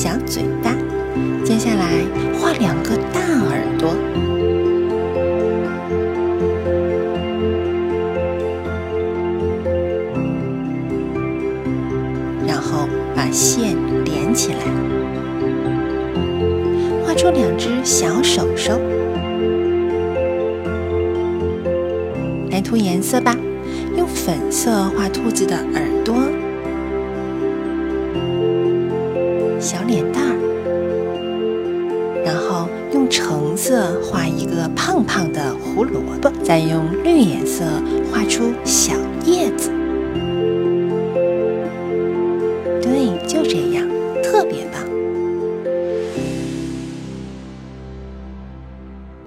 小嘴巴，接下来画两个大耳朵，然后把线连起来，画出两只小手手。来涂颜色吧，用粉色画兔子的耳朵、小脸蛋儿。然后用橙色画一个胖胖的胡萝卜，再用绿颜色画出小叶子。对，就这样。